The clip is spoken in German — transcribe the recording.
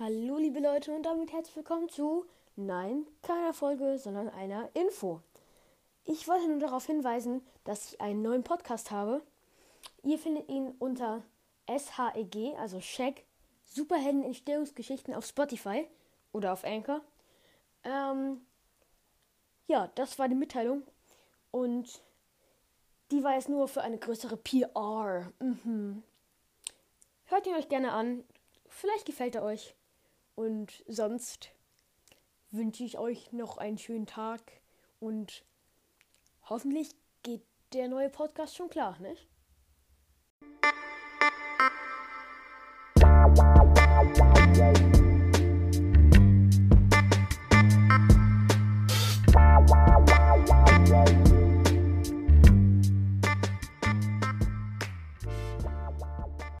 Hallo liebe Leute und damit herzlich willkommen zu, nein, keiner Folge, sondern einer Info. Ich wollte nur darauf hinweisen, dass ich einen neuen Podcast habe. Ihr findet ihn unter SHEG, also Shag, Superhelden Entstehungsgeschichten auf Spotify oder auf Anchor. Ähm, ja, das war die Mitteilung und die war jetzt nur für eine größere PR. Mhm. Hört ihn euch gerne an. Vielleicht gefällt er euch. Und sonst wünsche ich euch noch einen schönen Tag und hoffentlich geht der neue Podcast schon klar, nicht?